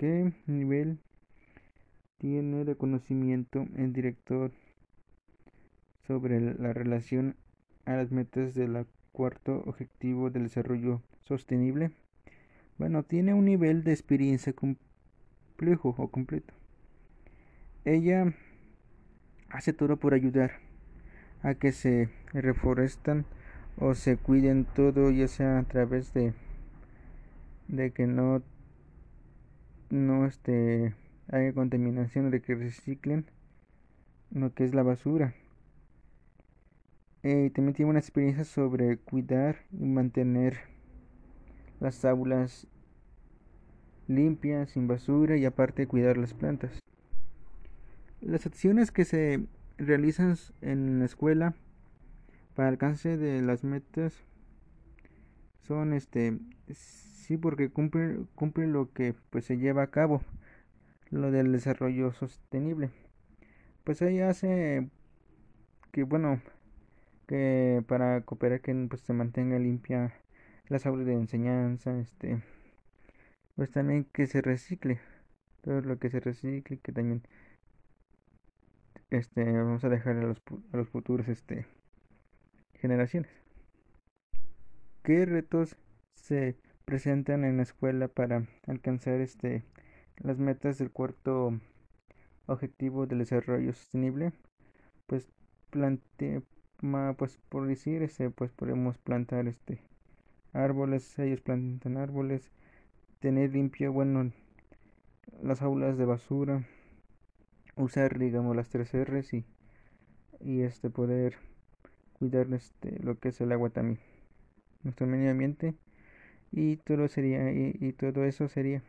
qué nivel tiene de conocimiento el director sobre la relación a las metas del cuarto objetivo del desarrollo sostenible? Bueno, tiene un nivel de experiencia complejo o completo. Ella hace todo por ayudar a que se reforestan o se cuiden todo, ya sea a través de, de que no, no este, haya contaminación, de que reciclen lo que es la basura. Eh, también tiene una experiencia sobre cuidar y mantener las aulas limpias, sin basura y aparte cuidar las plantas. Las acciones que se realizan en la escuela para alcance de las metas son este sí porque cumple cumple lo que pues se lleva a cabo lo del desarrollo sostenible. Pues ahí hace que bueno que para cooperar que pues se mantenga limpia las aulas de enseñanza este pues también que se recicle todo lo que se recicle que también este vamos a dejar a los, a los futuros este generaciones qué retos se presentan en la escuela para alcanzar este las metas del cuarto objetivo del desarrollo sostenible pues plante pues por decir este pues podemos plantar este árboles ellos plantan árboles tener limpio bueno las aulas de basura usar digamos las tres R's y, y este poder cuidar este lo que es el agua también nuestro medio ambiente y todo sería y todo eso sería